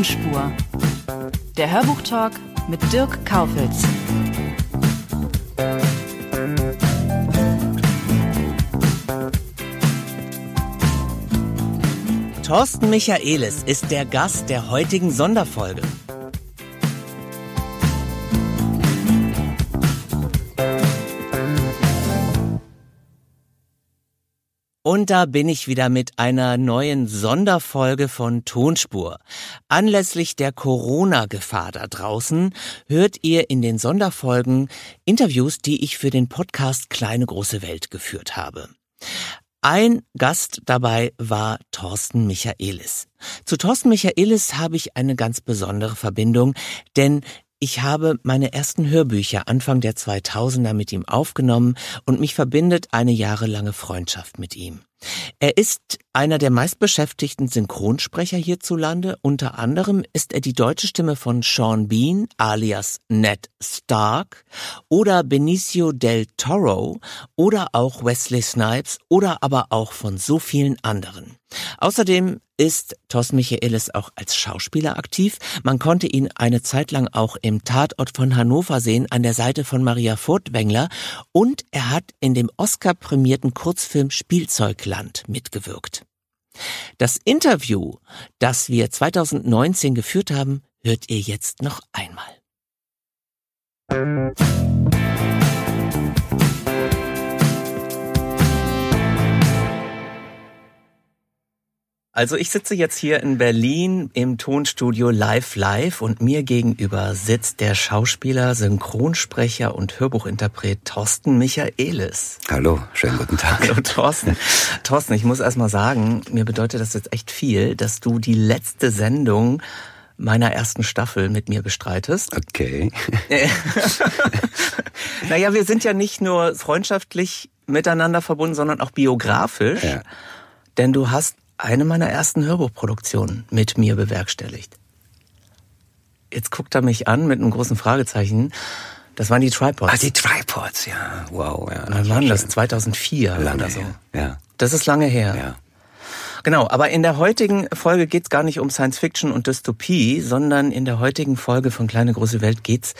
Tonspur. Der Hörbuchtalk mit Dirk Kaufitz. Thorsten Michaelis ist der Gast der heutigen Sonderfolge. Und da bin ich wieder mit einer neuen Sonderfolge von Tonspur. Anlässlich der Corona-Gefahr da draußen hört ihr in den Sonderfolgen Interviews, die ich für den Podcast Kleine große Welt geführt habe. Ein Gast dabei war Thorsten Michaelis. Zu Thorsten Michaelis habe ich eine ganz besondere Verbindung, denn ich habe meine ersten Hörbücher Anfang der 2000er mit ihm aufgenommen und mich verbindet eine jahrelange Freundschaft mit ihm. Er ist einer der meistbeschäftigten Synchronsprecher hierzulande. Unter anderem ist er die deutsche Stimme von Sean Bean alias Ned Stark oder Benicio del Toro oder auch Wesley Snipes oder aber auch von so vielen anderen. Außerdem ist Thos Michaelis auch als Schauspieler aktiv. Man konnte ihn eine Zeit lang auch im Tatort von Hannover sehen, an der Seite von Maria Furtwängler. Und er hat in dem Oscar-prämierten Kurzfilm Spielzeugland mitgewirkt. Das Interview, das wir 2019 geführt haben, hört ihr jetzt noch einmal. Also ich sitze jetzt hier in Berlin im Tonstudio Live Live und mir gegenüber sitzt der Schauspieler, Synchronsprecher und Hörbuchinterpret Thorsten Michaelis. Hallo, schönen guten Tag. Hallo Thorsten. Thorsten, ich muss erst mal sagen, mir bedeutet das jetzt echt viel, dass du die letzte Sendung meiner ersten Staffel mit mir bestreitest. Okay. naja, wir sind ja nicht nur freundschaftlich miteinander verbunden, sondern auch biografisch. Ja. Denn du hast eine meiner ersten Hörbuchproduktionen mit mir bewerkstelligt. Jetzt guckt er mich an mit einem großen Fragezeichen. Das waren die Tripods. Ah, die Tripods, ja. Wow, ja. Wann waren das? 2004 Lange oder so. her. Ja, Das ist lange her. ja. Genau, aber in der heutigen Folge geht's gar nicht um Science Fiction und Dystopie, sondern in der heutigen Folge von Kleine große Welt geht's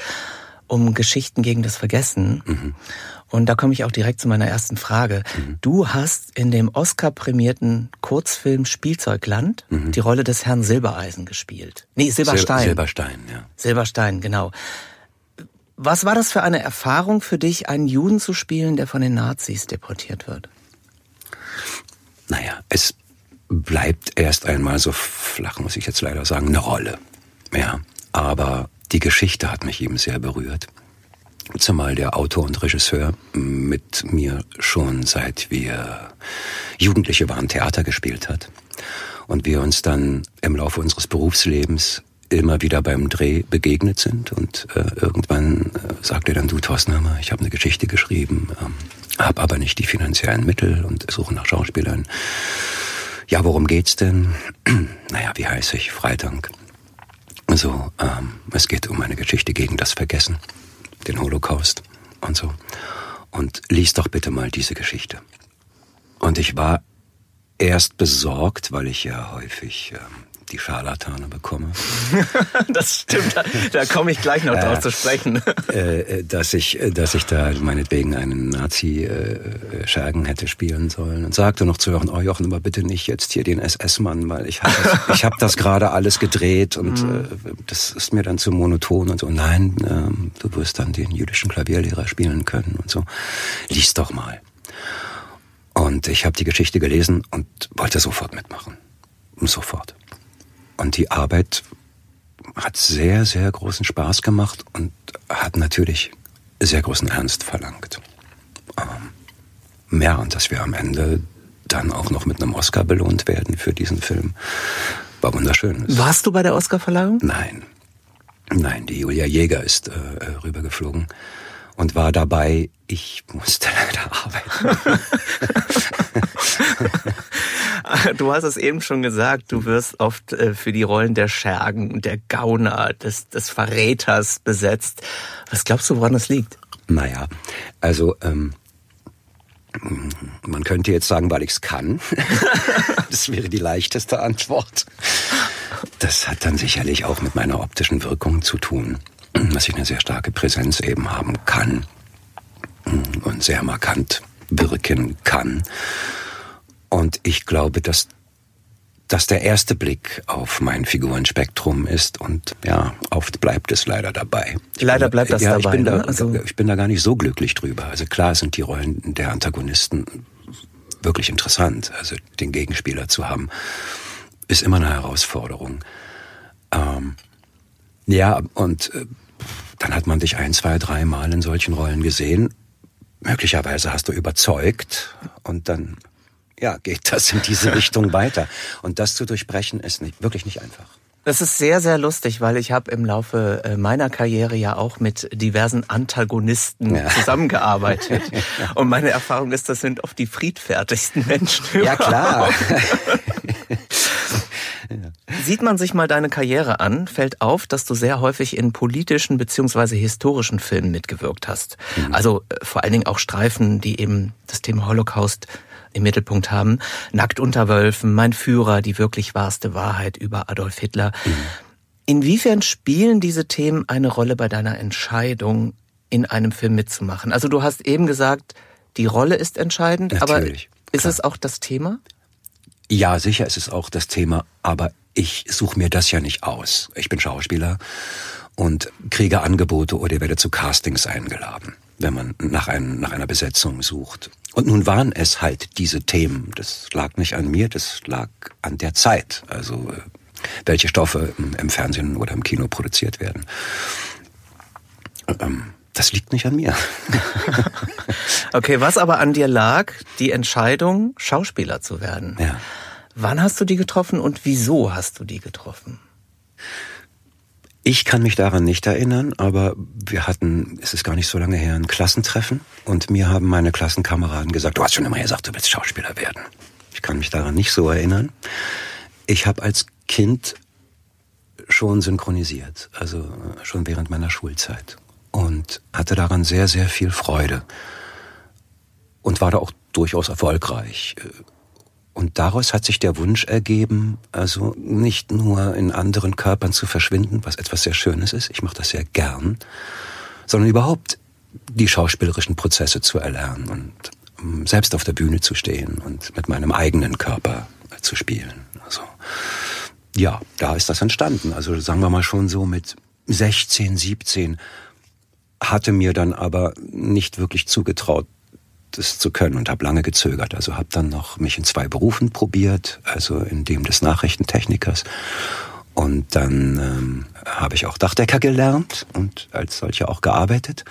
um Geschichten gegen das Vergessen. Mhm. Und da komme ich auch direkt zu meiner ersten Frage. Du hast in dem Oscar-prämierten Kurzfilm Spielzeugland die Rolle des Herrn Silbereisen gespielt. Nee, Silberstein. Sil Silberstein, ja. Silberstein, genau. Was war das für eine Erfahrung für dich, einen Juden zu spielen, der von den Nazis deportiert wird? Naja, es bleibt erst einmal so flach, muss ich jetzt leider sagen, eine Rolle. Ja, aber die Geschichte hat mich eben sehr berührt. Zumal der Autor und Regisseur mit mir schon seit wir Jugendliche waren Theater gespielt hat. Und wir uns dann im Laufe unseres Berufslebens immer wieder beim Dreh begegnet sind. Und äh, irgendwann äh, er dann, du Thorsten, hör mal, ich habe eine Geschichte geschrieben, ähm, habe aber nicht die finanziellen Mittel und suche nach Schauspielern. Ja, worum geht's denn? naja, wie heiße ich? Freitag. So, ähm, es geht um eine Geschichte gegen das Vergessen, den Holocaust und so. Und lies doch bitte mal diese Geschichte. Und ich war erst besorgt, weil ich ja häufig ähm, die Scharlatane bekomme, Das stimmt, da, da komme ich gleich noch drauf zu sprechen. äh, äh, dass ich, äh, dass ich da meinetwegen einen Nazi-Schergen hätte spielen sollen und sagte noch zu Jochen, oh Jochen, aber bitte nicht jetzt hier den SS-Mann, weil ich habe das, ich hab das gerade alles gedreht und äh, das ist mir dann zu monoton und so. Nein, ähm, du wirst dann den jüdischen Klavierlehrer spielen können und so. Lies doch mal. Und ich habe die Geschichte gelesen und wollte sofort mitmachen. Sofort. Und die Arbeit hat sehr, sehr großen Spaß gemacht und hat natürlich sehr großen Ernst verlangt. Ähm, mehr, und dass wir am Ende dann auch noch mit einem Oscar belohnt werden für diesen Film. War wunderschön. Warst du bei der Oscarverleihung? Nein. Nein, die Julia Jäger ist äh, rübergeflogen und war dabei. Ich musste leider arbeiten. du hast es eben schon gesagt, du wirst oft äh, für die Rollen der Schergen, der Gauner, des, des Verräters besetzt. Was glaubst du, woran das liegt? Naja, also ähm, man könnte jetzt sagen, weil ich es kann. das wäre die leichteste Antwort. Das hat dann sicherlich auch mit meiner optischen Wirkung zu tun, dass ich eine sehr starke Präsenz eben haben kann und sehr markant wirken kann. Und ich glaube, dass das der erste Blick auf mein Figurenspektrum ist und ja, oft bleibt es leider dabei. Ich leider bin, bleibt das ja, dabei. Ich bin, ne? da, also, ich bin da gar nicht so glücklich drüber. Also klar sind die Rollen der Antagonisten wirklich interessant. Also den Gegenspieler zu haben, ist immer eine Herausforderung. Ähm, ja, und äh, dann hat man dich ein, zwei, drei Mal in solchen Rollen gesehen. Möglicherweise hast du überzeugt und dann ja, geht das in diese Richtung weiter. Und das zu durchbrechen ist nicht, wirklich nicht einfach. Das ist sehr, sehr lustig, weil ich habe im Laufe äh, meiner Karriere ja auch mit diversen Antagonisten ja. zusammengearbeitet. Und meine Erfahrung ist, das sind oft die friedfertigsten Menschen. Ja, klar. Sieht man sich mal deine Karriere an, fällt auf, dass du sehr häufig in politischen beziehungsweise historischen Filmen mitgewirkt hast. Mhm. Also äh, vor allen Dingen auch Streifen, die eben das Thema Holocaust im Mittelpunkt haben. Nackt unter Wölfen, Mein Führer, die wirklich wahrste Wahrheit über Adolf Hitler. Mhm. Inwiefern spielen diese Themen eine Rolle bei deiner Entscheidung, in einem Film mitzumachen? Also du hast eben gesagt, die Rolle ist entscheidend, Natürlich, aber ist klar. es auch das Thema? Ja, sicher ist es auch das Thema, aber ich suche mir das ja nicht aus. Ich bin Schauspieler und kriege Angebote oder werde zu Castings eingeladen, wenn man nach, ein, nach einer Besetzung sucht. Und nun waren es halt diese Themen. Das lag nicht an mir, das lag an der Zeit. Also äh, welche Stoffe im Fernsehen oder im Kino produziert werden. Ähm, das liegt nicht an mir. okay, was aber an dir lag, die Entscheidung, Schauspieler zu werden. Ja. Wann hast du die getroffen und wieso hast du die getroffen? Ich kann mich daran nicht erinnern, aber wir hatten, es ist gar nicht so lange her, ein Klassentreffen und mir haben meine Klassenkameraden gesagt, du hast schon immer gesagt, du willst Schauspieler werden. Ich kann mich daran nicht so erinnern. Ich habe als Kind schon synchronisiert, also äh, schon während meiner Schulzeit und hatte daran sehr, sehr viel Freude und war da auch durchaus erfolgreich. Und daraus hat sich der Wunsch ergeben, also nicht nur in anderen Körpern zu verschwinden, was etwas sehr Schönes ist, ich mache das sehr gern, sondern überhaupt die schauspielerischen Prozesse zu erlernen und um, selbst auf der Bühne zu stehen und mit meinem eigenen Körper zu spielen. Also ja, da ist das entstanden. Also sagen wir mal schon so mit 16, 17 hatte mir dann aber nicht wirklich zugetraut, das zu können und habe lange gezögert. Also habe dann noch mich in zwei Berufen probiert, also in dem des Nachrichtentechnikers. Und dann ähm, habe ich auch Dachdecker gelernt und als solcher auch gearbeitet.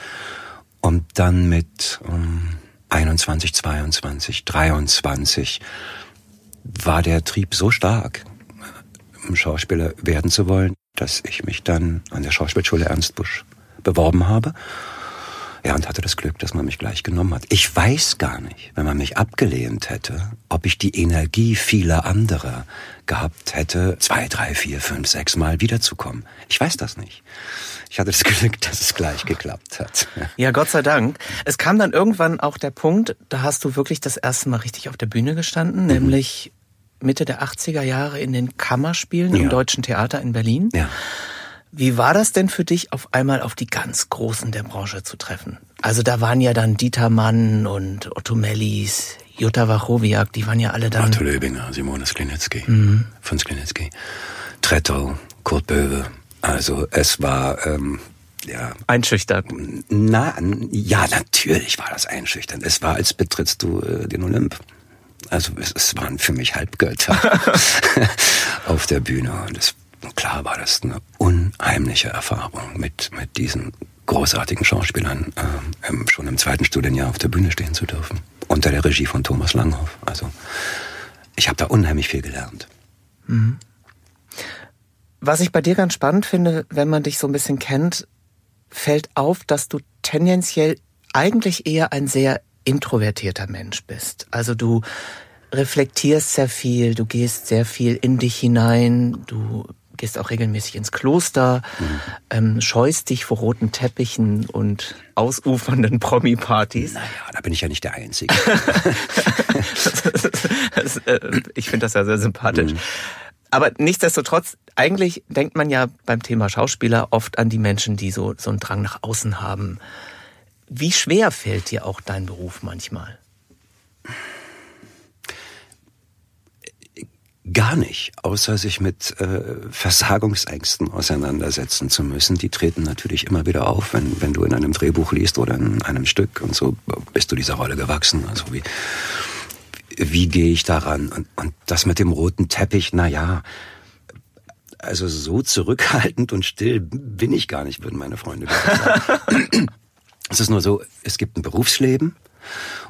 Und dann mit ähm, 21, 22, 23 war der Trieb so stark, um Schauspieler werden zu wollen, dass ich mich dann an der Schauspielschule Ernst Busch beworben habe ja, und hatte das Glück, dass man mich gleich genommen hat. Ich weiß gar nicht, wenn man mich abgelehnt hätte, ob ich die Energie vieler anderer gehabt hätte, zwei, drei, vier, fünf, sechs Mal wiederzukommen. Ich weiß das nicht. Ich hatte das Glück, dass es gleich geklappt hat. Ja, Gott sei Dank. Es kam dann irgendwann auch der Punkt, da hast du wirklich das erste Mal richtig auf der Bühne gestanden, mhm. nämlich Mitte der 80er Jahre in den Kammerspielen ja. im Deutschen Theater in Berlin. Ja. Wie war das denn für dich, auf einmal auf die ganz Großen der Branche zu treffen? Also da waren ja dann Dieter Mann und Otto Mellis, Jutta Wachowiak, die waren ja alle dann... Otto Löbinger, Simone Sklinecki, mhm. von Sklinecki, Tretto, Kurt Böwe. Also es war... Ähm, ja. Einschüchternd. Na, ja, natürlich war das einschüchternd. Es war, als betrittst du äh, den Olymp. Also es, es waren für mich Halbgötter auf der Bühne. Und es klar war das eine unheimliche Erfahrung, mit, mit diesen großartigen Schauspielern äh, schon im zweiten Studienjahr auf der Bühne stehen zu dürfen. unter der Regie von Thomas Langhoff. Also ich habe da unheimlich viel gelernt. Mhm. Was ich bei dir ganz spannend finde, wenn man dich so ein bisschen kennt, fällt auf, dass du tendenziell eigentlich eher ein sehr introvertierter Mensch bist. Also du reflektierst sehr viel, du gehst sehr viel in dich hinein, du gehst auch regelmäßig ins Kloster, mhm. ähm, scheust dich vor roten Teppichen und ausufernden Promi-Partys. Naja, da bin ich ja nicht der Einzige. das, äh, ich finde das ja sehr sympathisch. Mhm. Aber nichtsdestotrotz, eigentlich denkt man ja beim Thema Schauspieler oft an die Menschen, die so, so einen Drang nach außen haben. Wie schwer fällt dir auch dein Beruf manchmal? Gar nicht, außer sich mit äh, Versagungsängsten auseinandersetzen zu müssen. Die treten natürlich immer wieder auf, wenn, wenn du in einem Drehbuch liest oder in einem Stück und so bist du dieser Rolle gewachsen. Also wie, wie gehe ich daran? Und, und das mit dem roten Teppich, na ja, also so zurückhaltend und still bin ich gar nicht, würden meine Freunde sagen. es ist nur so, es gibt ein Berufsleben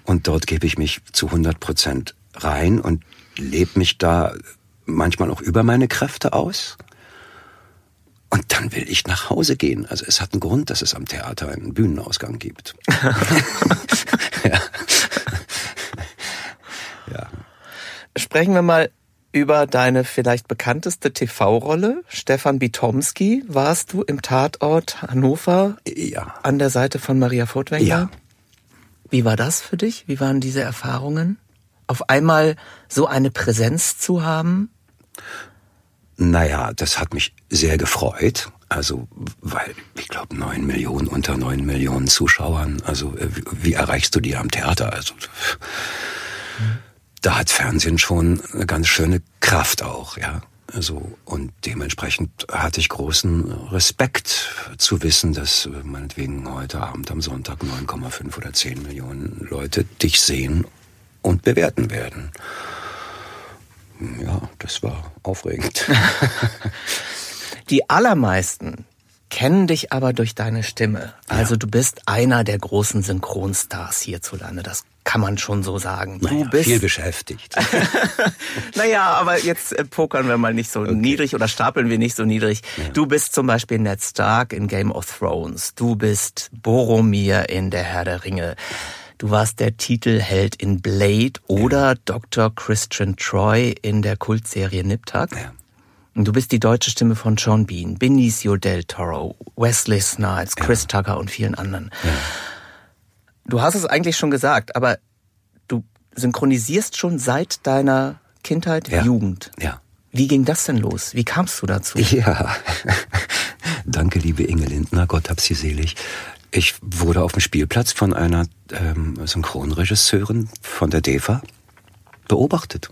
und dort gebe ich mich zu 100 Prozent rein und lebe mich da manchmal auch über meine Kräfte aus. Und dann will ich nach Hause gehen. Also es hat einen Grund, dass es am Theater einen Bühnenausgang gibt. ja. ja. Sprechen wir mal über deine vielleicht bekannteste TV-Rolle. Stefan Bitomski warst du im Tatort Hannover ja. an der Seite von Maria Furtwängler. Ja. Wie war das für dich? Wie waren diese Erfahrungen? Auf einmal so eine Präsenz zu haben? Naja, das hat mich sehr gefreut. Also, weil ich glaube, neun Millionen unter neun Millionen Zuschauern. Also, äh, wie, erreichst du die am Theater? Also, da hat Fernsehen schon eine ganz schöne Kraft auch, ja. Also, und dementsprechend hatte ich großen Respekt zu wissen, dass äh, meinetwegen heute Abend am Sonntag 9,5 oder 10 Millionen Leute dich sehen und bewerten werden. Ja, das war aufregend. Die allermeisten kennen dich aber durch deine Stimme. Also ja. du bist einer der großen Synchronstars hierzulande. Das kann man schon so sagen. Du naja, bist viel beschäftigt. naja, aber jetzt äh, pokern wir mal nicht so okay. niedrig oder stapeln wir nicht so niedrig. Ja. Du bist zum Beispiel Ned Stark in Game of Thrones. Du bist Boromir in Der Herr der Ringe. Du warst der Titelheld in Blade oder ja. Dr. Christian Troy in der Kultserie Niptak. Ja. Du bist die deutsche Stimme von Sean Bean, Benicio del Toro, Wesley Snipes, Chris ja. Tucker und vielen anderen. Ja. Du hast es eigentlich schon gesagt, aber du synchronisierst schon seit deiner Kindheit, ja. Jugend. Ja. Wie ging das denn los? Wie kamst du dazu? Ja, danke, liebe Inge Lindner, Gott hab sie selig. Ich wurde auf dem Spielplatz von einer ähm, Synchronregisseurin von der DEFA beobachtet.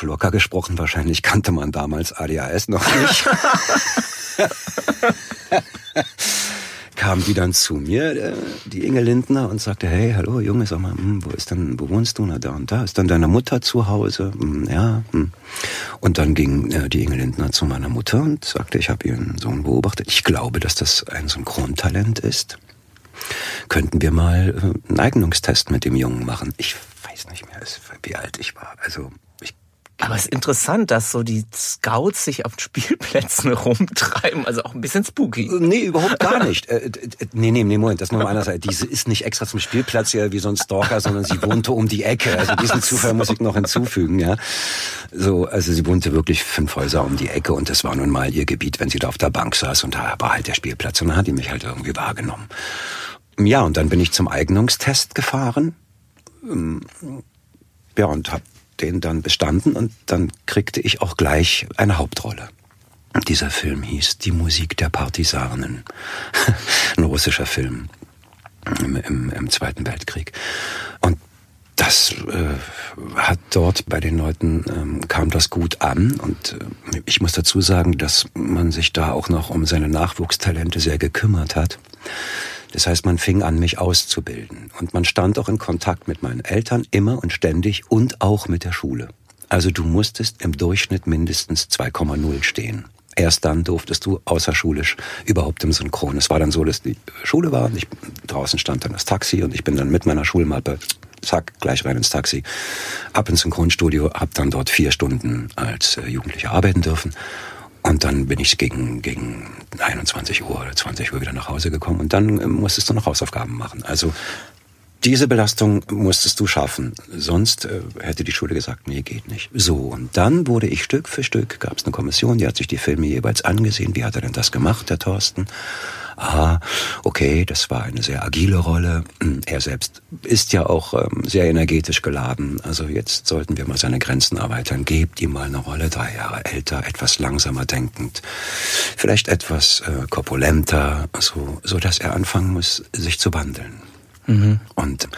Locker gesprochen, wahrscheinlich kannte man damals ADHS noch nicht. kam die dann zu mir, äh, die Inge Lindner, und sagte, hey, hallo Junge, sag mal, hm, wo ist denn, wo wohnst du? Na, da und da. Ist dann deine Mutter zu Hause? Hm, ja. Hm. Und dann ging äh, die Inge Lindner zu meiner Mutter und sagte, ich habe ihren Sohn beobachtet. Ich glaube, dass das ein Synchrontalent ist. Könnten wir mal äh, einen Eignungstest mit dem Jungen machen? Ich weiß nicht mehr, wie alt ich war. Also aber es ist interessant, dass so die Scouts sich auf Spielplätzen rumtreiben, also auch ein bisschen spooky. Nee, überhaupt gar nicht. äh, nee, nee, nee, Moment, das nur mal Seite. Diese ist nicht extra zum Spielplatz ja wie so ein Stalker, sondern sie wohnte um die Ecke. Also diesen Zufall muss ich noch hinzufügen, ja. So, also sie wohnte wirklich fünf Häuser um die Ecke und das war nun mal ihr Gebiet, wenn sie da auf der Bank saß und da war halt der Spielplatz und dann hat die mich halt irgendwie wahrgenommen. Ja, und dann bin ich zum Eignungstest gefahren. Ähm, ja, und hab den dann bestanden und dann kriegte ich auch gleich eine Hauptrolle. Dieser Film hieß Die Musik der Partisanen. Ein russischer Film im, im, im Zweiten Weltkrieg. Und das äh, hat dort bei den Leuten ähm, kam das gut an und äh, ich muss dazu sagen, dass man sich da auch noch um seine Nachwuchstalente sehr gekümmert hat. Das heißt, man fing an, mich auszubilden. Und man stand auch in Kontakt mit meinen Eltern immer und ständig und auch mit der Schule. Also du musstest im Durchschnitt mindestens 2,0 stehen. Erst dann durftest du außerschulisch überhaupt im Synchron. Es war dann so, dass die Schule war und ich, draußen stand dann das Taxi und ich bin dann mit meiner Schulmappe, zack, gleich rein ins Taxi, ab ins Synchronstudio, hab dann dort vier Stunden als äh, Jugendlicher arbeiten dürfen. Und dann bin ich gegen, gegen 21 Uhr oder 20 Uhr wieder nach Hause gekommen und dann äh, musstest du noch Hausaufgaben machen. Also diese Belastung musstest du schaffen. Sonst äh, hätte die Schule gesagt, nee, geht nicht. So, und dann wurde ich Stück für Stück, gab es eine Kommission, die hat sich die Filme jeweils angesehen. Wie hat er denn das gemacht, der Thorsten? Aha, okay, das war eine sehr agile Rolle. Er selbst ist ja auch ähm, sehr energetisch geladen. Also jetzt sollten wir mal seine Grenzen erweitern. Gebt ihm mal eine Rolle, drei Jahre älter, etwas langsamer denkend, vielleicht etwas äh, korpulenter, so, so dass er anfangen muss, sich zu wandeln. Mhm. Und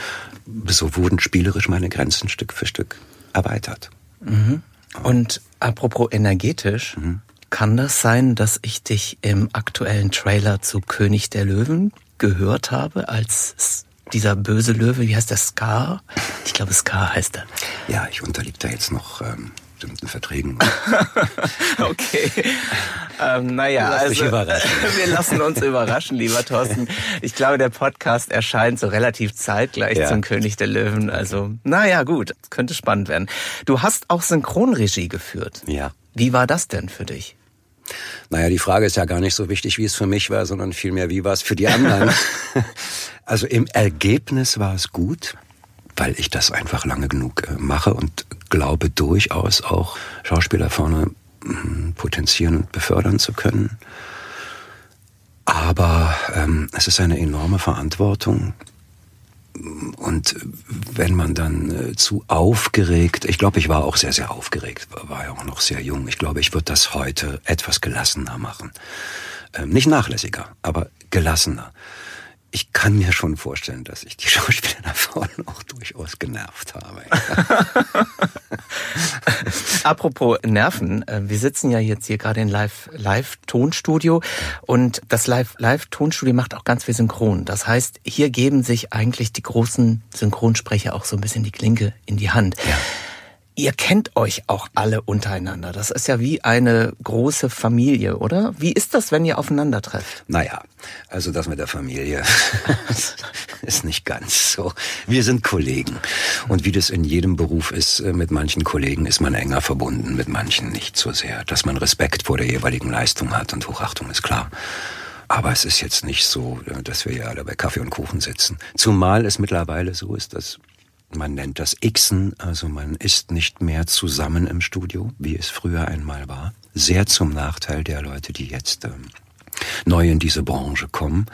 so wurden spielerisch meine Grenzen Stück für Stück erweitert. Mhm. Und apropos energetisch, mhm. Kann das sein, dass ich dich im aktuellen Trailer zu König der Löwen gehört habe als dieser böse Löwe, wie heißt der, Scar? Ich glaube, Scar heißt er. Ja, ich unterliege da jetzt noch ähm, bestimmten Verträgen. okay. Ähm, naja, also wir lassen uns überraschen, lieber Thorsten. Ich glaube, der Podcast erscheint so relativ zeitgleich ja. zum König der Löwen. Also, naja, gut, könnte spannend werden. Du hast auch Synchronregie geführt. Ja. Wie war das denn für dich? Naja, die Frage ist ja gar nicht so wichtig, wie es für mich war, sondern vielmehr, wie war es für die anderen. also im Ergebnis war es gut weil ich das einfach lange genug äh, mache und glaube durchaus auch Schauspieler vorne hm, potenzieren und befördern zu können. Aber ähm, es ist eine enorme Verantwortung. Und wenn man dann äh, zu aufgeregt, ich glaube, ich war auch sehr, sehr aufgeregt, war ja auch noch sehr jung. Ich glaube, ich würde das heute etwas gelassener machen. Ähm, nicht nachlässiger, aber gelassener ich kann mir schon vorstellen, dass ich die Schauspieler da vorne auch durchaus genervt habe. Apropos Nerven, äh, wir sitzen ja jetzt hier gerade in Live, Live Tonstudio und das Live, Live Tonstudio macht auch ganz viel Synchron. Das heißt, hier geben sich eigentlich die großen Synchronsprecher auch so ein bisschen die Klinke in die Hand. Ja. Ihr kennt euch auch alle untereinander. Das ist ja wie eine große Familie, oder? Wie ist das, wenn ihr aufeinander trefft? Naja, also das mit der Familie ist nicht ganz so. Wir sind Kollegen. Und wie das in jedem Beruf ist, äh, mit manchen Kollegen ist man enger verbunden, mit manchen nicht so sehr. Dass man Respekt vor der jeweiligen Leistung hat und Hochachtung ist klar. Aber es ist jetzt nicht so, äh, dass wir ja alle bei Kaffee und Kuchen sitzen. Zumal es mittlerweile so ist, dass man nennt das Xen, also man ist nicht mehr zusammen im Studio, wie es früher einmal war. Sehr zum Nachteil der Leute, die jetzt ähm, neu in diese Branche kommen.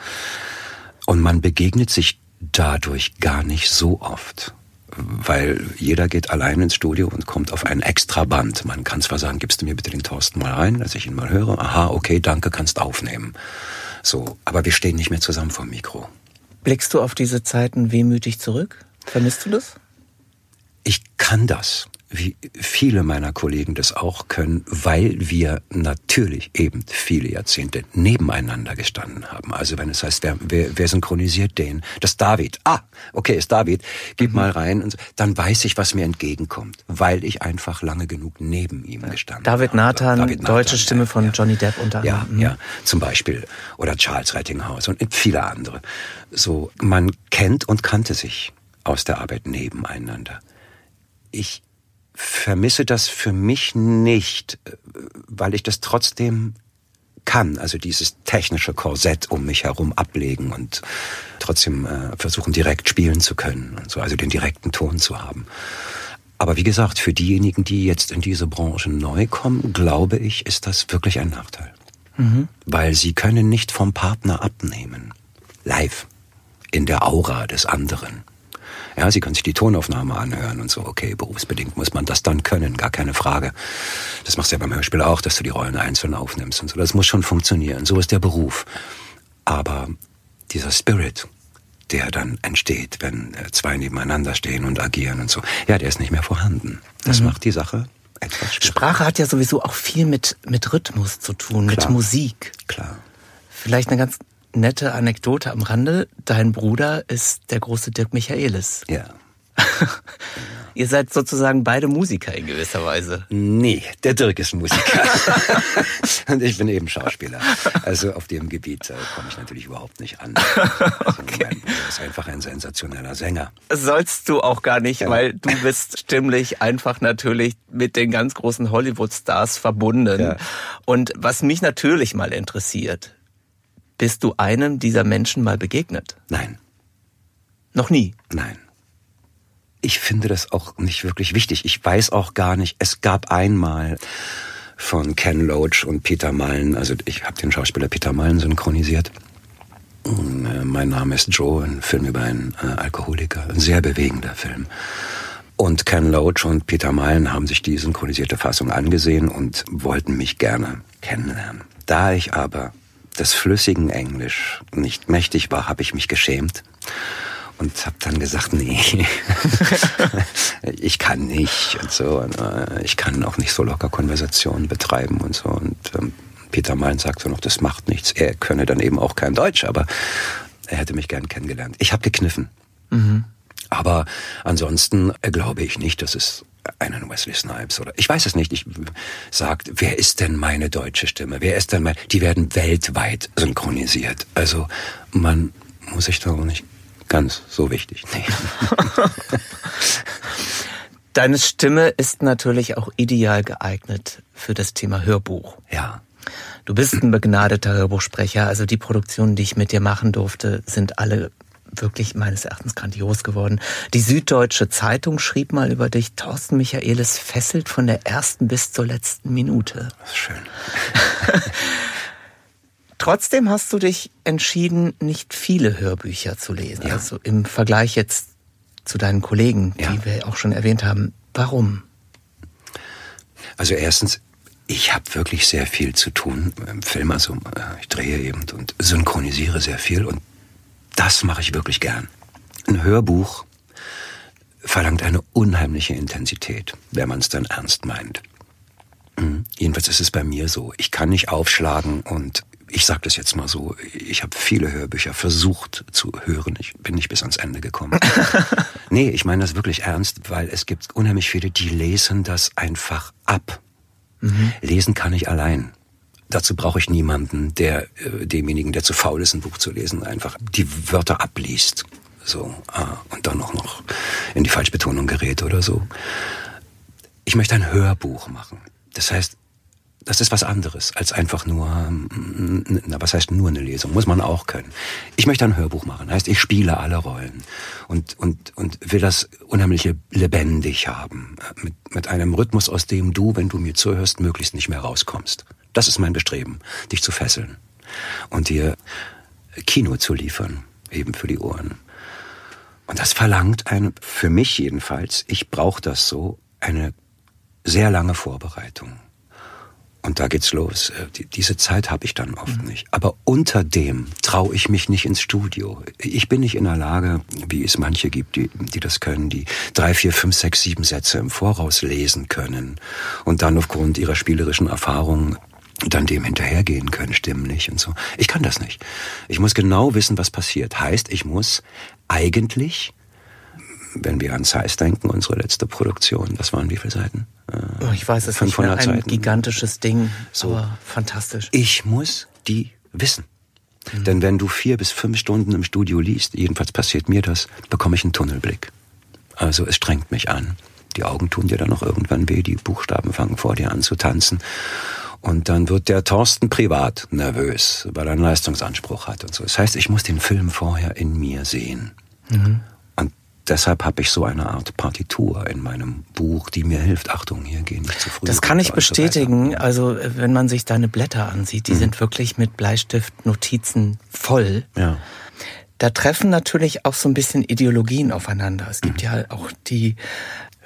Und man begegnet sich dadurch gar nicht so oft weil jeder geht allein ins Studio und kommt auf ein extra Band. Man kann zwar sagen, gibst du mir bitte den Thorsten mal rein, dass ich ihn mal höre. Aha, okay, danke, kannst aufnehmen. So, aber wir stehen nicht mehr zusammen vom Mikro. Blickst du auf diese Zeiten wehmütig zurück? Vermisst du das? Ich kann das, wie viele meiner Kollegen das auch können, weil wir natürlich eben viele Jahrzehnte nebeneinander gestanden haben. Also wenn es heißt, wer, wer, synchronisiert den? Das David. Ah, okay, ist David. Gib mhm. mal rein. Und dann weiß ich, was mir entgegenkommt, weil ich einfach lange genug neben ihm gestanden David habe. Nathan, David Nathan, deutsche Stimme von ja. Johnny Depp unter anderem. Ja, ja, zum Beispiel. Oder Charles Rettinghaus und viele andere. So, man kennt und kannte sich aus der Arbeit nebeneinander. Ich vermisse das für mich nicht, äh, weil ich das trotzdem kann, also dieses technische Korsett um mich herum ablegen und trotzdem äh, versuchen direkt spielen zu können und so, also den direkten Ton zu haben. Aber wie gesagt, für diejenigen, die jetzt in diese Branche neu kommen, glaube ich, ist das wirklich ein Nachteil. Mhm. Weil sie können nicht vom Partner abnehmen. Live. In der Aura des anderen. Ja, sie können sich die Tonaufnahme anhören und so, okay, berufsbedingt muss man das dann können, gar keine Frage. Das machst du ja beim Hörspiel auch, dass du die Rollen einzeln aufnimmst und so. Das muss schon funktionieren. So ist der Beruf. Aber dieser Spirit, der dann entsteht, wenn äh, zwei nebeneinander stehen und agieren und so, ja, der ist nicht mehr vorhanden. Das mhm. macht die Sache etwas schwieriger. Sprache hat ja sowieso auch viel mit, mit Rhythmus zu tun, Klar. mit Musik. Klar. Vielleicht eine ganz nette Anekdote am Rande. Dein Bruder ist der große Dirk Michaelis. Ja. Ihr seid sozusagen beide Musiker in gewisser Weise. Nee, der Dirk ist Musiker. und ich bin eben Schauspieler. Also auf dem Gebiet äh, komme ich natürlich überhaupt nicht an. Also okay. Mein Bruder ist einfach ein sensationeller Sänger. Sollst du auch gar nicht, ja. weil du bist stimmlich einfach natürlich mit den ganz großen Hollywood-Stars verbunden. Ja. Und was mich natürlich mal interessiert, bist du einem dieser Menschen mal begegnet? Nein. Noch nie? Nein ich finde das auch nicht wirklich wichtig. Ich weiß auch gar nicht, es gab einmal von Ken Loach und Peter Mullen, also ich habe den Schauspieler Peter Mullen synchronisiert. Äh, mein Name ist Joe, ein Film über einen äh, Alkoholiker, ein sehr bewegender Film. Und Ken Loach und Peter Mullen haben sich die synchronisierte Fassung angesehen und wollten mich gerne kennenlernen. Da ich aber des flüssigen Englisch nicht mächtig war, habe ich mich geschämt und habe dann gesagt, nee, ich kann nicht und so. Und, äh, ich kann auch nicht so locker Konversationen betreiben und so. Und ähm, Peter Mein sagte noch, das macht nichts. Er könne dann eben auch kein Deutsch, aber er hätte mich gern kennengelernt. Ich habe gekniffen. Mhm. Aber ansonsten äh, glaube ich nicht, dass es einen Wesley Snipes oder ich weiß es nicht. Ich sagt, wer ist denn meine deutsche Stimme? Wer ist denn mein? Die werden weltweit synchronisiert. Also man muss sich da auch nicht ganz so wichtig. Nee. Deine Stimme ist natürlich auch ideal geeignet für das Thema Hörbuch. Ja. Du bist ein begnadeter Hörbuchsprecher. Also die Produktionen, die ich mit dir machen durfte, sind alle wirklich meines Erachtens grandios geworden. Die Süddeutsche Zeitung schrieb mal über dich, Thorsten Michaelis fesselt von der ersten bis zur letzten Minute. Das ist schön. Trotzdem hast du dich entschieden, nicht viele Hörbücher zu lesen. Ja. Also im Vergleich jetzt zu deinen Kollegen, ja. die wir auch schon erwähnt haben. Warum? Also erstens, ich habe wirklich sehr viel zu tun im Film. Also äh, ich drehe eben und synchronisiere sehr viel und das mache ich wirklich gern. Ein Hörbuch verlangt eine unheimliche Intensität, wenn man es dann ernst meint. Mhm. Jedenfalls ist es bei mir so. Ich kann nicht aufschlagen und ich sage das jetzt mal so, ich habe viele Hörbücher versucht zu hören. Ich bin nicht bis ans Ende gekommen. nee, ich meine das wirklich ernst, weil es gibt unheimlich viele, die lesen das einfach ab. Mhm. Lesen kann ich allein. Dazu brauche ich niemanden, der äh, demjenigen, der zu faul ist, ein Buch zu lesen, einfach die Wörter abliest. So, ah, und dann auch noch in die Falschbetonung gerät oder so. Ich möchte ein Hörbuch machen. Das heißt, das ist was anderes als einfach nur, na, was heißt nur eine Lesung? Muss man auch können. Ich möchte ein Hörbuch machen. Heißt, ich spiele alle Rollen und, und, und will das unheimlich lebendig haben. Mit, mit einem Rhythmus, aus dem du, wenn du mir zuhörst, möglichst nicht mehr rauskommst. Das ist mein Bestreben, dich zu fesseln und dir Kino zu liefern, eben für die Ohren. Und das verlangt eine, für mich jedenfalls, ich brauche das so, eine sehr lange Vorbereitung. Und da geht's los. Äh, die, diese Zeit habe ich dann oft mhm. nicht. Aber unter dem traue ich mich nicht ins Studio. Ich bin nicht in der Lage, wie es manche gibt, die, die das können, die drei, vier, fünf, sechs, sieben Sätze im Voraus lesen können und dann aufgrund ihrer spielerischen Erfahrung dann dem hinterhergehen können, stimmlich und so. Ich kann das nicht. Ich muss genau wissen, was passiert. Heißt, ich muss eigentlich wenn wir an Zeiss denken, unsere letzte Produktion, das waren wie viele Seiten? Äh, ich weiß es 500 nicht mehr, ein Seiten. gigantisches Ding, so aber fantastisch. Ich muss die wissen. Mhm. Denn wenn du vier bis fünf Stunden im Studio liest, jedenfalls passiert mir das, bekomme ich einen Tunnelblick. Also es strengt mich an. Die Augen tun dir dann noch irgendwann weh, die Buchstaben fangen vor dir an zu tanzen. Und dann wird der Thorsten privat nervös, weil er einen Leistungsanspruch hat und so. Das heißt, ich muss den Film vorher in mir sehen. Mhm deshalb habe ich so eine Art Partitur in meinem Buch, die mir hilft. Achtung, hier gehen nicht zu früh. Das kann ich bestätigen. So also wenn man sich deine Blätter ansieht, die mhm. sind wirklich mit Bleistiftnotizen voll. Ja. Da treffen natürlich auch so ein bisschen Ideologien aufeinander. Es gibt mhm. ja auch die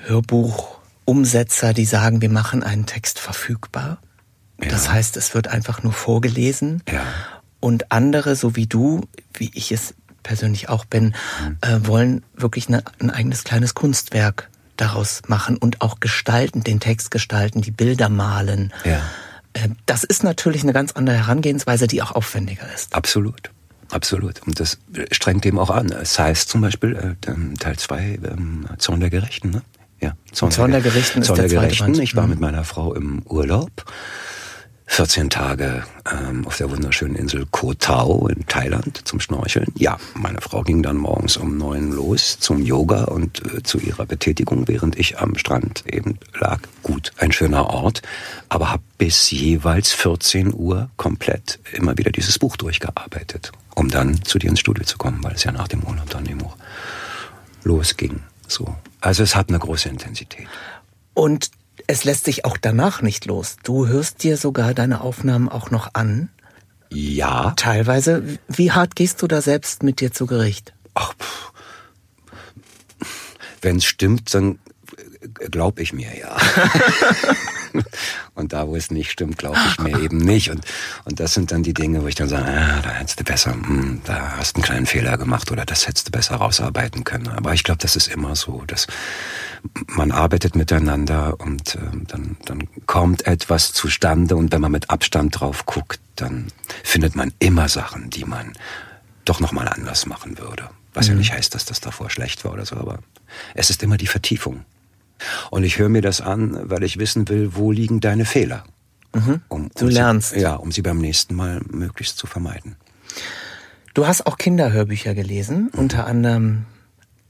Hörbuchumsetzer, die sagen, wir machen einen Text verfügbar. Ja. Das heißt, es wird einfach nur vorgelesen. Ja. Und andere, so wie du, wie ich es persönlich auch bin, mhm. äh, wollen wirklich eine, ein eigenes kleines Kunstwerk daraus machen und auch gestalten, den Text gestalten, die Bilder malen. Ja. Äh, das ist natürlich eine ganz andere Herangehensweise, die auch aufwendiger ist. Absolut. absolut. Und das strengt eben auch an. Es heißt zum Beispiel äh, Teil 2, ähm, Zorn der Gerechten, ne? Ja, Zorn, Zorn der, der Gerechten Zorn ist der, der Gerechten. Ich war mhm. mit meiner Frau im Urlaub 14 Tage ähm, auf der wunderschönen Insel Koh Tao in Thailand zum Schnorcheln. Ja, meine Frau ging dann morgens um neun los zum Yoga und äh, zu ihrer Betätigung, während ich am Strand eben lag. Gut, ein schöner Ort, aber habe bis jeweils 14 Uhr komplett immer wieder dieses Buch durchgearbeitet, um dann zu dir ins Studio zu kommen, weil es ja nach dem Urlaub dann eben auch losging. So. Also es hat eine große Intensität. Und es lässt sich auch danach nicht los. Du hörst dir sogar deine Aufnahmen auch noch an. Ja. Teilweise. Wie hart gehst du da selbst mit dir zu Gericht? Ach, wenn es stimmt, dann glaube ich mir ja. und da, wo es nicht stimmt, glaube ich mir eben nicht. Und, und das sind dann die Dinge, wo ich dann sage, ah, da hättest du besser, hm, da hast du einen kleinen Fehler gemacht oder das hättest du besser rausarbeiten können. Aber ich glaube, das ist immer so, dass man arbeitet miteinander und äh, dann, dann kommt etwas zustande und wenn man mit Abstand drauf guckt, dann findet man immer Sachen, die man doch nochmal anders machen würde. Was mhm. ja nicht heißt, dass das davor schlecht war oder so, aber es ist immer die Vertiefung. Und ich höre mir das an, weil ich wissen will, wo liegen deine Fehler. Mhm. Um, um du lernst. Sie, ja, um sie beim nächsten Mal möglichst zu vermeiden. Du hast auch Kinderhörbücher gelesen, mhm. unter anderem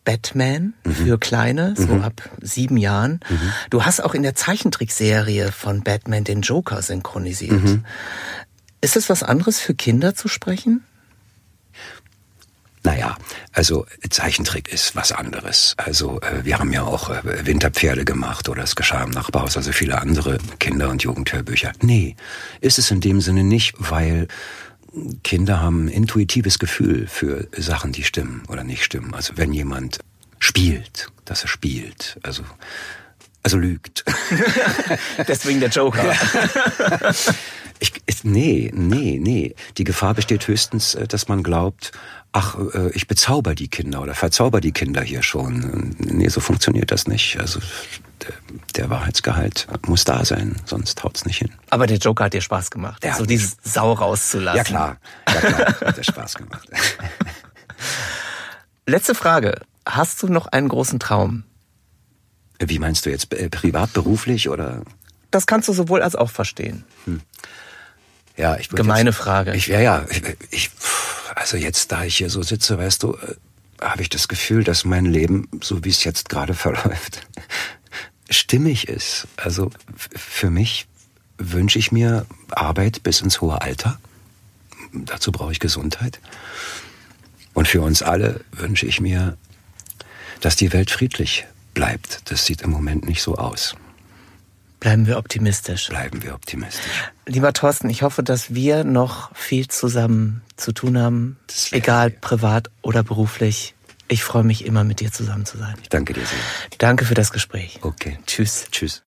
Batman mhm. für Kleine, so mhm. ab sieben Jahren. Mhm. Du hast auch in der Zeichentrickserie von Batman den Joker synchronisiert. Mhm. Ist es was anderes für Kinder zu sprechen? Naja, also Zeichentrick ist was anderes. Also äh, wir haben ja auch äh, Winterpferde gemacht oder es geschah im Nachbarhaus, also viele andere Kinder- und Jugendhörbücher. Nee, ist es in dem Sinne nicht, weil Kinder haben ein intuitives Gefühl für Sachen, die stimmen oder nicht stimmen. Also wenn jemand spielt, dass er spielt, also also lügt. Deswegen der Joker. ich, nee, nee, nee. Die Gefahr besteht höchstens, äh, dass man glaubt, ach, äh, ich bezauber die Kinder oder verzauber die Kinder hier schon. Nee, so funktioniert das nicht. Also der, der Wahrheitsgehalt muss da sein, sonst haut's nicht hin. Aber der Joker hat dir Spaß gemacht, der so diese Sau rauszulassen. Ja klar, ja klar, hat dir Spaß gemacht. Letzte Frage. Hast du noch einen großen Traum? Wie meinst du jetzt, äh, privat, beruflich oder? Das kannst du sowohl als auch verstehen. Hm. Ja, ich Gemeine jetzt, Frage. Ich, ja, ja, ich, ich, also jetzt, da ich hier so sitze, weißt du, äh, habe ich das Gefühl, dass mein Leben, so wie es jetzt gerade verläuft, stimmig ist. Also für mich wünsche ich mir Arbeit bis ins hohe Alter. Dazu brauche ich Gesundheit. Und für uns alle wünsche ich mir, dass die Welt friedlich bleibt. Das sieht im Moment nicht so aus. Bleiben wir optimistisch. Bleiben wir optimistisch. Lieber Thorsten, ich hoffe, dass wir noch viel zusammen zu tun haben, egal privat oder beruflich. Ich freue mich immer, mit dir zusammen zu sein. Ich danke dir sehr. Danke für das Gespräch. Okay. Tschüss. Tschüss.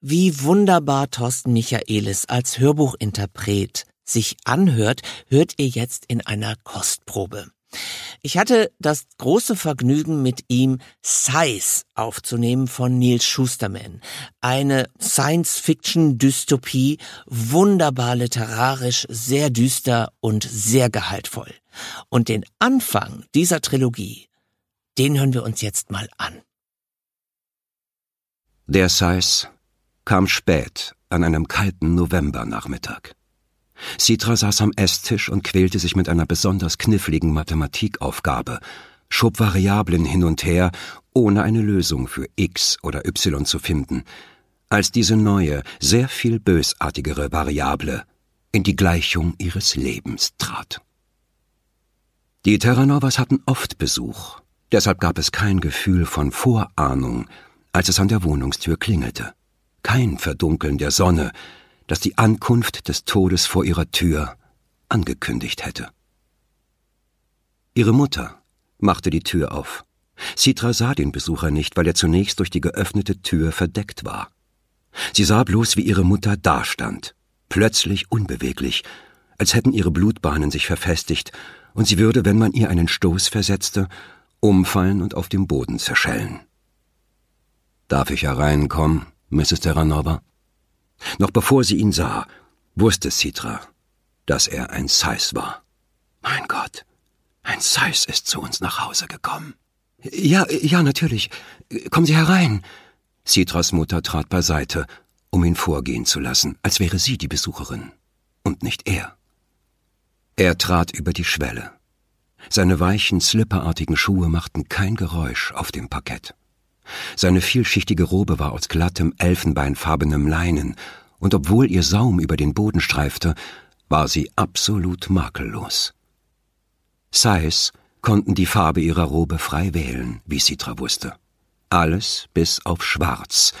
Wie wunderbar Thorsten Michaelis als Hörbuchinterpret sich anhört, hört ihr jetzt in einer Kostprobe. Ich hatte das große Vergnügen, mit ihm Size aufzunehmen von Neil Schusterman. Eine Science-Fiction-Dystopie, wunderbar literarisch, sehr düster und sehr gehaltvoll. Und den Anfang dieser Trilogie, den hören wir uns jetzt mal an. Der Size kam spät an einem kalten Novembernachmittag. Citra saß am Esstisch und quälte sich mit einer besonders kniffligen Mathematikaufgabe, schob Variablen hin und her, ohne eine Lösung für x oder y zu finden, als diese neue, sehr viel bösartigere Variable in die Gleichung ihres Lebens trat. Die Terranovas hatten oft Besuch, deshalb gab es kein Gefühl von Vorahnung, als es an der Wohnungstür klingelte. Kein Verdunkeln der Sonne, das die Ankunft des Todes vor ihrer Tür angekündigt hätte. Ihre Mutter machte die Tür auf. Citra sah den Besucher nicht, weil er zunächst durch die geöffnete Tür verdeckt war. Sie sah bloß, wie ihre Mutter dastand, plötzlich unbeweglich, als hätten ihre Blutbahnen sich verfestigt, und sie würde, wenn man ihr einen Stoß versetzte, umfallen und auf dem Boden zerschellen. Darf ich hereinkommen, Mrs. Terranova? Noch bevor sie ihn sah, wusste Citra, dass er ein Sais war. Mein Gott, ein Sais ist zu uns nach Hause gekommen. Ja, ja, natürlich. Kommen Sie herein. Citras Mutter trat beiseite, um ihn vorgehen zu lassen, als wäre sie die Besucherin und nicht er. Er trat über die Schwelle. Seine weichen, slipperartigen Schuhe machten kein Geräusch auf dem Parkett. Seine vielschichtige Robe war aus glattem, elfenbeinfarbenem Leinen, und obwohl ihr Saum über den Boden streifte, war sie absolut makellos. Sais konnten die Farbe ihrer Robe frei wählen, wie Citra wusste. Alles bis auf Schwarz,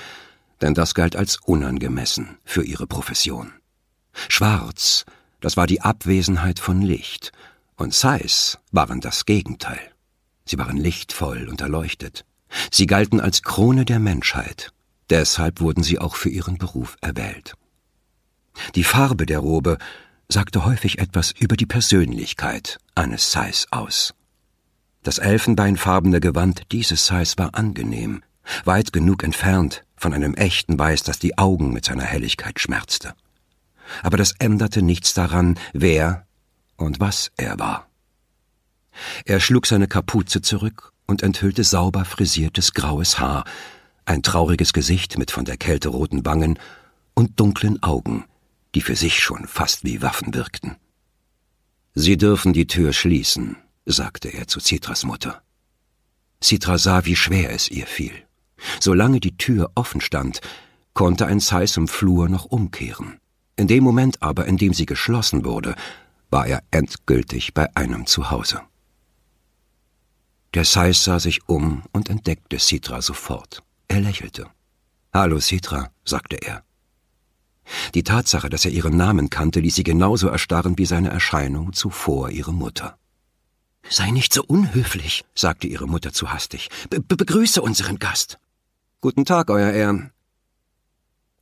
denn das galt als unangemessen für ihre Profession. Schwarz, das war die Abwesenheit von Licht, und Sais waren das Gegenteil. Sie waren lichtvoll und erleuchtet. Sie galten als Krone der Menschheit. Deshalb wurden sie auch für ihren Beruf erwählt. Die Farbe der Robe sagte häufig etwas über die Persönlichkeit eines Sais aus. Das elfenbeinfarbene Gewand dieses Sais war angenehm, weit genug entfernt von einem echten Weiß, das die Augen mit seiner Helligkeit schmerzte. Aber das änderte nichts daran, wer und was er war. Er schlug seine Kapuze zurück und enthüllte sauber frisiertes graues Haar, ein trauriges Gesicht mit von der Kälte roten Wangen und dunklen Augen, die für sich schon fast wie Waffen wirkten. Sie dürfen die Tür schließen, sagte er zu Citras Mutter. Citra sah, wie schwer es ihr fiel. Solange die Tür offen stand, konnte ein Zeiss im Flur noch umkehren. In dem Moment aber, in dem sie geschlossen wurde, war er endgültig bei einem Zuhause. Der Sais sah sich um und entdeckte Citra sofort. Er lächelte. Hallo, Citra, sagte er. Die Tatsache, dass er ihren Namen kannte, ließ sie genauso erstarren wie seine Erscheinung zuvor ihre Mutter. Sei nicht so unhöflich, sagte ihre Mutter zu hastig. Be begrüße unseren Gast. Guten Tag, Euer Ehren.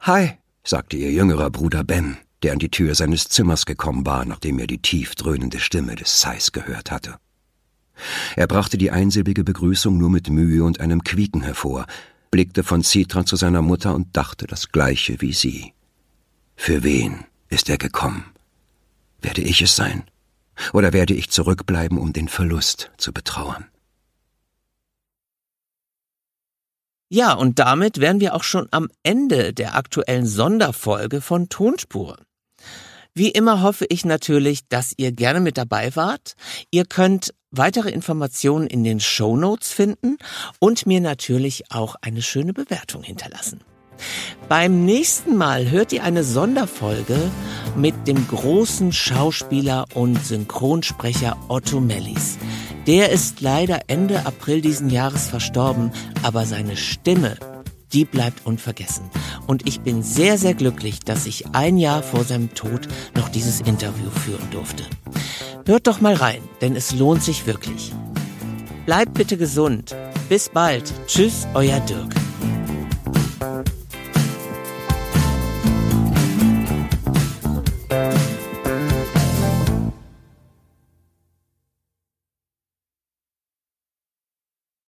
Hi, sagte ihr jüngerer Bruder Ben, der an die Tür seines Zimmers gekommen war, nachdem er die tief dröhnende Stimme des Sais gehört hatte. Er brachte die einsilbige Begrüßung nur mit Mühe und einem Quieken hervor, blickte von Citra zu seiner Mutter und dachte das gleiche wie sie. Für wen ist er gekommen? Werde ich es sein? Oder werde ich zurückbleiben, um den Verlust zu betrauern? Ja, und damit wären wir auch schon am Ende der aktuellen Sonderfolge von Tonspur. Wie immer hoffe ich natürlich, dass ihr gerne mit dabei wart. Ihr könnt weitere Informationen in den Show Notes finden und mir natürlich auch eine schöne Bewertung hinterlassen. Beim nächsten Mal hört ihr eine Sonderfolge mit dem großen Schauspieler und Synchronsprecher Otto Mellis. Der ist leider Ende April diesen Jahres verstorben, aber seine Stimme, die bleibt unvergessen. Und ich bin sehr, sehr glücklich, dass ich ein Jahr vor seinem Tod noch dieses Interview führen durfte. Hört doch mal rein, denn es lohnt sich wirklich. Bleibt bitte gesund. Bis bald. Tschüss, euer Dirk.